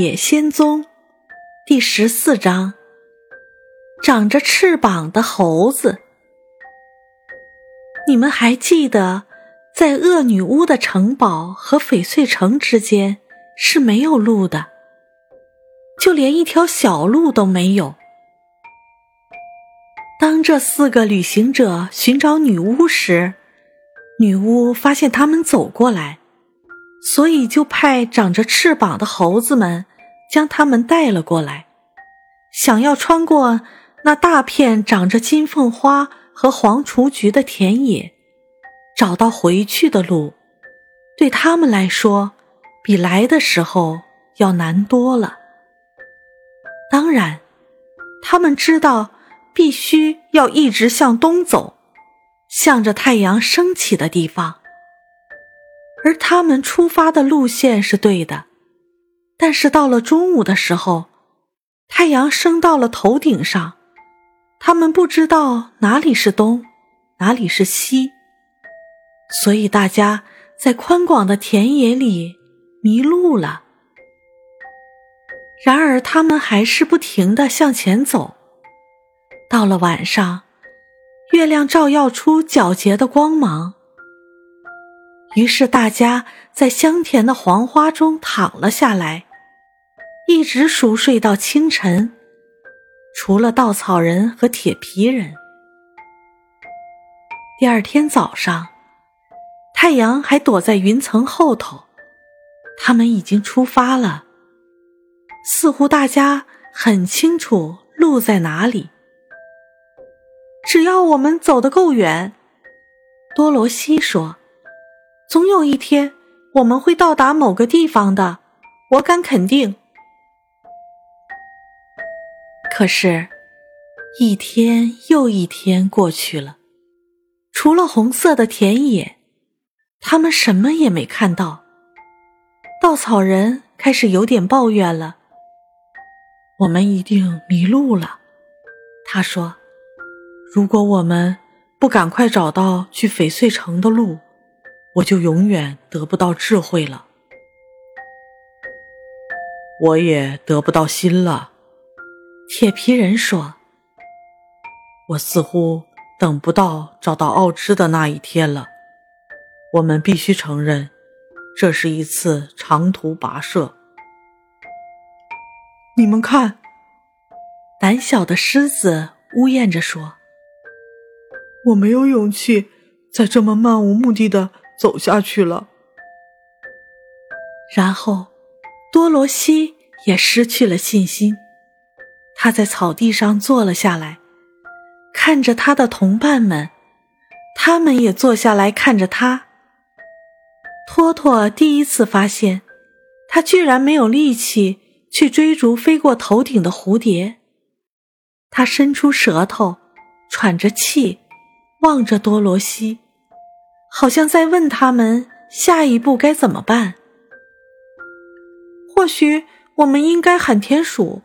野仙踪》第十四章：长着翅膀的猴子。你们还记得，在恶女巫的城堡和翡翠城之间是没有路的，就连一条小路都没有。当这四个旅行者寻找女巫时，女巫发现他们走过来。所以，就派长着翅膀的猴子们将他们带了过来，想要穿过那大片长着金凤花和黄雏菊的田野，找到回去的路。对他们来说，比来的时候要难多了。当然，他们知道必须要一直向东走，向着太阳升起的地方。而他们出发的路线是对的，但是到了中午的时候，太阳升到了头顶上，他们不知道哪里是东，哪里是西，所以大家在宽广的田野里迷路了。然而，他们还是不停地向前走。到了晚上，月亮照耀出皎洁的光芒。于是大家在香甜的黄花中躺了下来，一直熟睡到清晨，除了稻草人和铁皮人。第二天早上，太阳还躲在云层后头，他们已经出发了。似乎大家很清楚路在哪里。只要我们走得够远，多罗西说。总有一天，我们会到达某个地方的，我敢肯定。可是，一天又一天过去了，除了红色的田野，他们什么也没看到。稻草人开始有点抱怨了：“我们一定迷路了。”他说：“如果我们不赶快找到去翡翠城的路。”我就永远得不到智慧了，我也得不到心了。铁皮人说：“我似乎等不到找到奥芝的那一天了。我们必须承认，这是一次长途跋涉。你们看，胆小的狮子呜咽着说：‘我没有勇气再这么漫无目的的。’”走下去了，然后多罗西也失去了信心。他在草地上坐了下来，看着他的同伴们，他们也坐下来看着他。托托第一次发现，他居然没有力气去追逐飞过头顶的蝴蝶。他伸出舌头，喘着气，望着多罗西。好像在问他们下一步该怎么办。或许我们应该喊田鼠，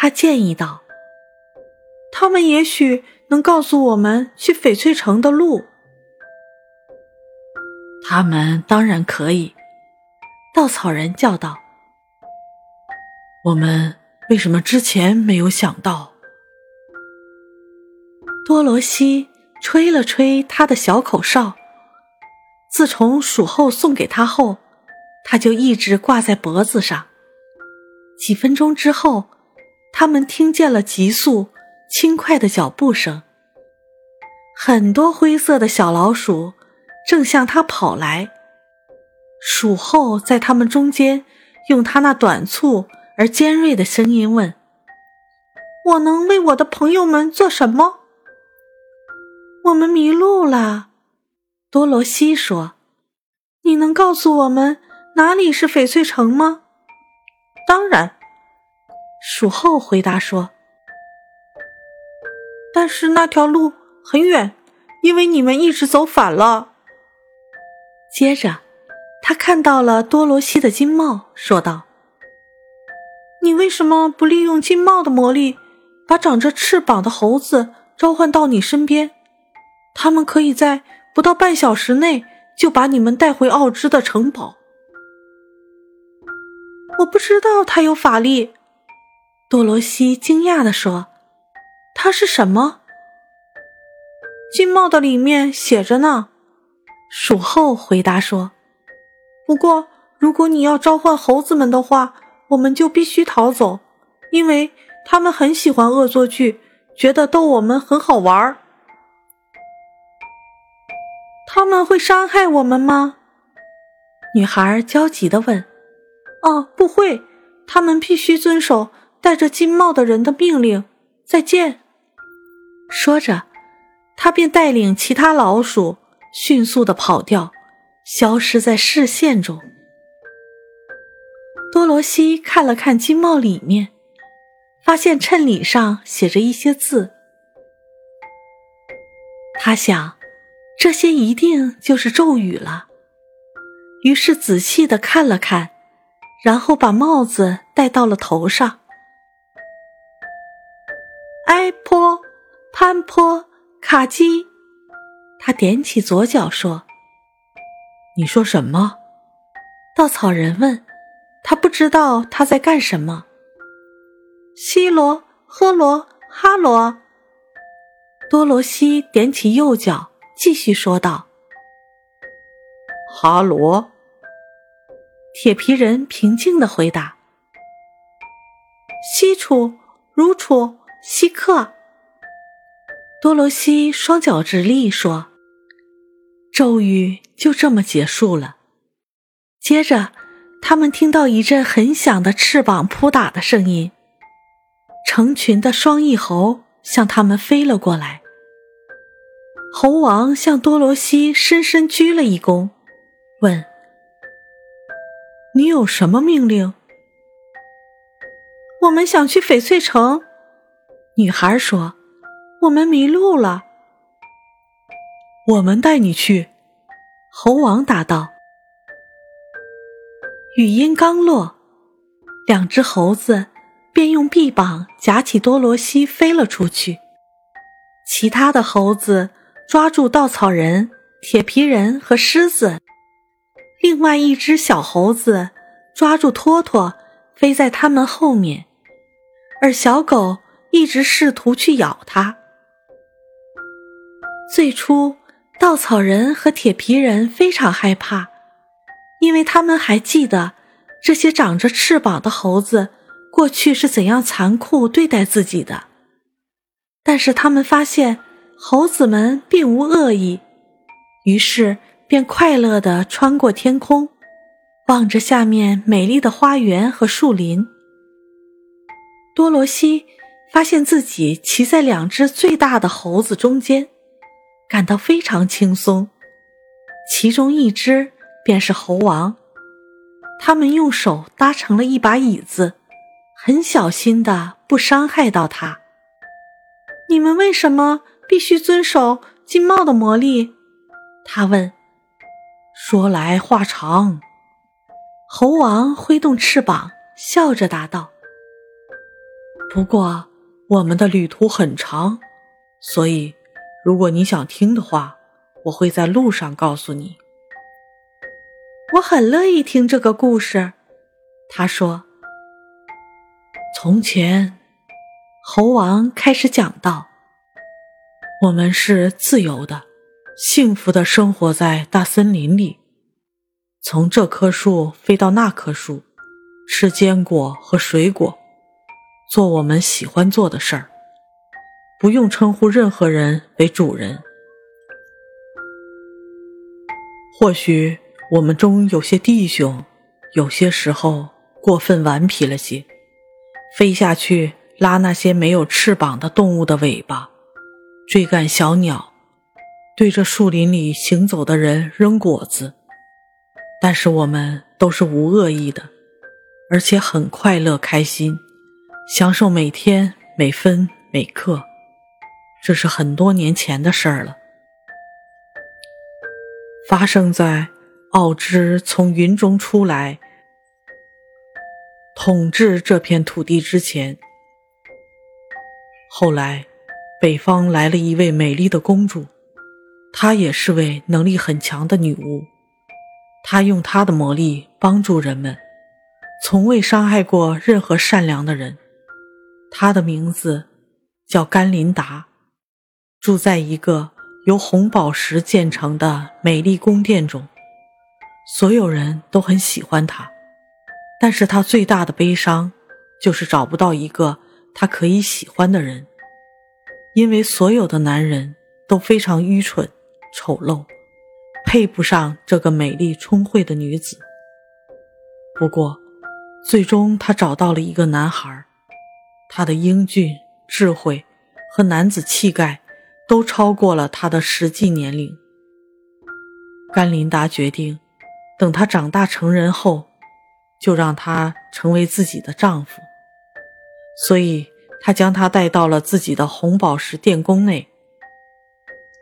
他建议道。他们也许能告诉我们去翡翠城的路。他们当然可以，稻草人叫道。我们为什么之前没有想到？多罗西。吹了吹他的小口哨。自从鼠后送给他后，他就一直挂在脖子上。几分钟之后，他们听见了急速、轻快的脚步声。很多灰色的小老鼠正向他跑来。鼠后在他们中间，用他那短促而尖锐的声音问：“我能为我的朋友们做什么？”我们迷路了，多罗西说：“你能告诉我们哪里是翡翠城吗？”“当然。”鼠后回答说。“但是那条路很远，因为你们一直走反了。”接着，他看到了多罗西的金帽，说道：“你为什么不利用金帽的魔力，把长着翅膀的猴子召唤到你身边？”他们可以在不到半小时内就把你们带回奥芝的城堡。我不知道他有法力。多罗西惊讶地说：“它是什么？”金帽的里面写着呢。鼠后回答说：“不过，如果你要召唤猴子们的话，我们就必须逃走，因为他们很喜欢恶作剧，觉得逗我们很好玩儿。他们会伤害我们吗？”女孩焦急地问。“哦，不会，他们必须遵守戴着金帽的人的命令。”再见。说着，他便带领其他老鼠。迅速的跑掉，消失在视线中。多罗西看了看金帽里面，发现衬里上写着一些字。他想，这些一定就是咒语了。于是仔细的看了看，然后把帽子戴到了头上。埃坡，潘坡，卡基。他踮起左脚说：“你说什么？”稻草人问。他不知道他在干什么。西罗、赫罗、哈罗。多罗西踮起右脚，继续说道：“哈罗。”铁皮人平静的回答：“西楚、如楚、西克。”多罗西双脚直立说：“咒语就这么结束了。”接着，他们听到一阵很响的翅膀扑打的声音，成群的双翼猴向他们飞了过来。猴王向多罗西深深鞠了一躬，问：“你有什么命令？”“我们想去翡翠城。”女孩说。我们迷路了，我们带你去。”猴王答道。语音刚落，两只猴子便用臂膀夹起多罗西飞了出去。其他的猴子抓住稻草人、铁皮人和狮子，另外一只小猴子抓住托托，飞在他们后面，而小狗一直试图去咬它。最初，稻草人和铁皮人非常害怕，因为他们还记得这些长着翅膀的猴子过去是怎样残酷对待自己的。但是他们发现猴子们并无恶意，于是便快乐地穿过天空，望着下面美丽的花园和树林。多罗西发现自己骑在两只最大的猴子中间。感到非常轻松，其中一只便是猴王。他们用手搭成了一把椅子，很小心的不伤害到它。你们为什么必须遵守金帽的魔力？他问。说来话长，猴王挥动翅膀，笑着答道：“不过我们的旅途很长，所以。”如果你想听的话，我会在路上告诉你。我很乐意听这个故事，他说。从前，猴王开始讲道：“我们是自由的，幸福的生活在大森林里，从这棵树飞到那棵树，吃坚果和水果，做我们喜欢做的事儿。”不用称呼任何人为主人。或许我们中有些弟兄，有些时候过分顽皮了些，飞下去拉那些没有翅膀的动物的尾巴，追赶小鸟，对着树林里行走的人扔果子。但是我们都是无恶意的，而且很快乐开心，享受每天每分每刻。这是很多年前的事儿了，发生在奥芝从云中出来统治这片土地之前。后来，北方来了一位美丽的公主，她也是位能力很强的女巫。她用她的魔力帮助人们，从未伤害过任何善良的人。她的名字叫甘琳达，住在一个由红宝石建成的美丽宫殿中。所有人都很喜欢她，但是她最大的悲伤就是找不到一个她可以喜欢的人，因为所有的男人都非常愚蠢、丑陋，配不上这个美丽聪慧的女子。不过，最终她找到了一个男孩，他的英俊、智慧和男子气概都超过了他的实际年龄。甘琳达决定。等他长大成人后，就让他成为自己的丈夫。所以，他将他带到了自己的红宝石殿宫内，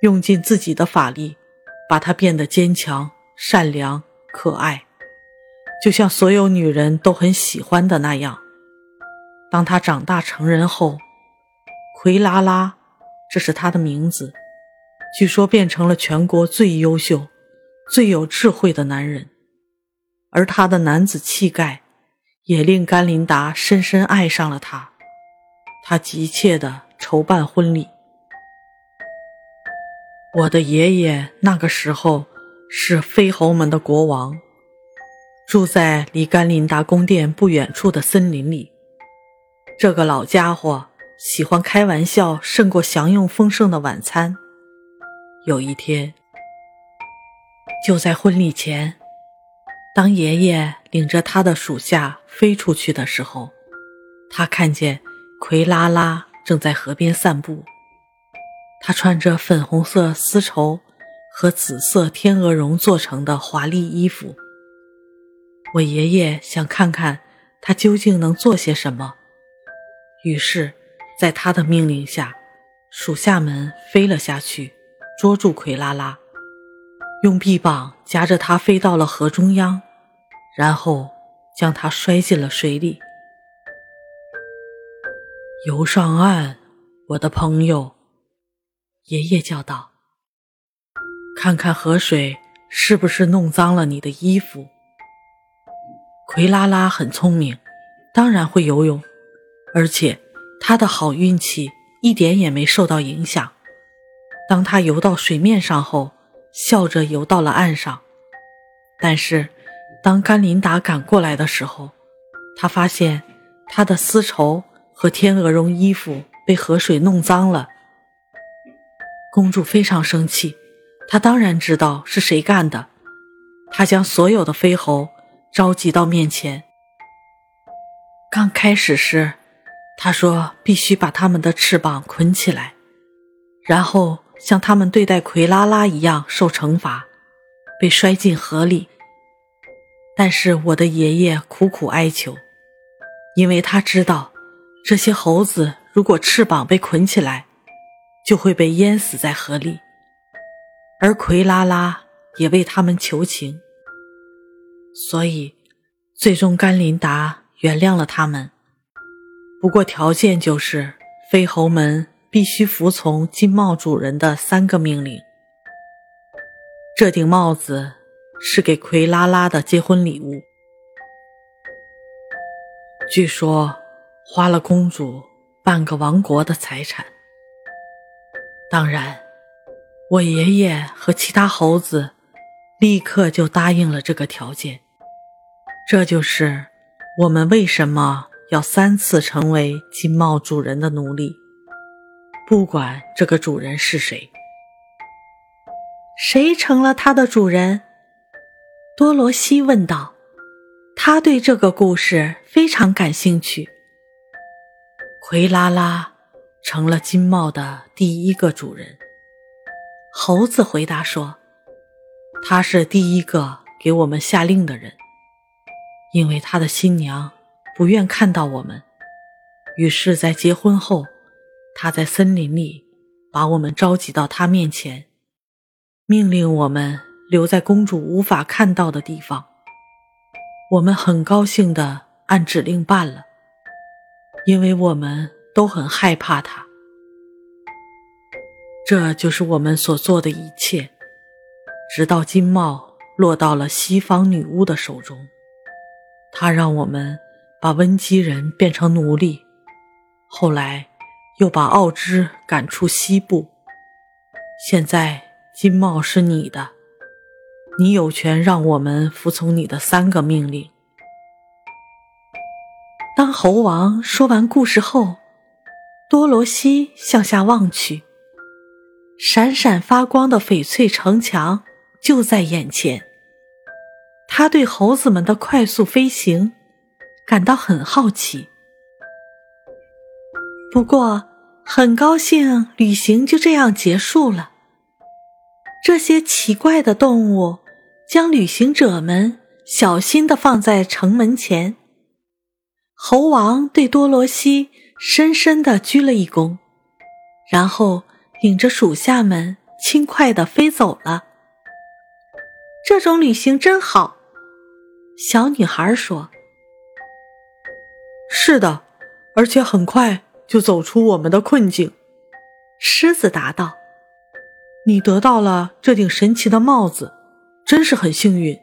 用尽自己的法力，把他变得坚强、善良、可爱，就像所有女人都很喜欢的那样。当他长大成人后，奎拉拉，这是他的名字，据说变成了全国最优秀。最有智慧的男人，而他的男子气概也令甘琳达深深爱上了他。他急切地筹办婚礼。我的爷爷那个时候是飞猴们的国王，住在离甘琳达宫殿不远处的森林里。这个老家伙喜欢开玩笑，胜过享用丰盛的晚餐。有一天。就在婚礼前，当爷爷领着他的属下飞出去的时候，他看见奎拉拉正在河边散步。她穿着粉红色丝绸和紫色天鹅绒做成的华丽衣服。我爷爷想看看她究竟能做些什么，于是，在他的命令下，属下们飞了下去，捉住奎拉拉。用臂膀夹着它飞到了河中央，然后将它摔进了水里。游上岸，我的朋友，爷爷叫道：“看看河水是不是弄脏了你的衣服。”奎拉拉很聪明，当然会游泳，而且他的好运气一点也没受到影响。当他游到水面上后，笑着游到了岸上，但是当甘琳达赶过来的时候，他发现他的丝绸和天鹅绒衣服被河水弄脏了。公主非常生气，她当然知道是谁干的。她将所有的飞猴召集到面前。刚开始时，他说必须把他们的翅膀捆起来，然后。像他们对待奎拉拉一样受惩罚，被摔进河里。但是我的爷爷苦苦哀求，因为他知道这些猴子如果翅膀被捆起来，就会被淹死在河里。而奎拉拉也为他们求情，所以最终甘琳达原谅了他们。不过条件就是飞猴们。必须服从金帽主人的三个命令。这顶帽子是给奎拉拉的结婚礼物，据说花了公主半个王国的财产。当然，我爷爷和其他猴子立刻就答应了这个条件。这就是我们为什么要三次成为金帽主人的奴隶。不管这个主人是谁，谁成了他的主人？多罗西问道。他对这个故事非常感兴趣。奎拉拉成了金帽的第一个主人。猴子回答说：“他是第一个给我们下令的人，因为他的新娘不愿看到我们，于是，在结婚后。”他在森林里把我们召集到他面前，命令我们留在公主无法看到的地方。我们很高兴地按指令办了，因为我们都很害怕他。这就是我们所做的一切，直到金帽落到了西方女巫的手中。他让我们把温基人变成奴隶，后来又把奥芝赶出西部。现在金帽是你的，你有权让我们服从你的三个命令。当猴王说完故事后，多罗西向下望去，闪闪发光的翡翠城墙就在眼前。他对猴子们的快速飞行感到很好奇，不过很高兴旅行就这样结束了。这些奇怪的动物将旅行者们小心的放在城门前。猴王对多罗西深深的鞠了一躬，然后领着属下们轻快的飞走了。这种旅行真好。小女孩说：“是的，而且很快就走出我们的困境。”狮子答道：“你得到了这顶神奇的帽子，真是很幸运。”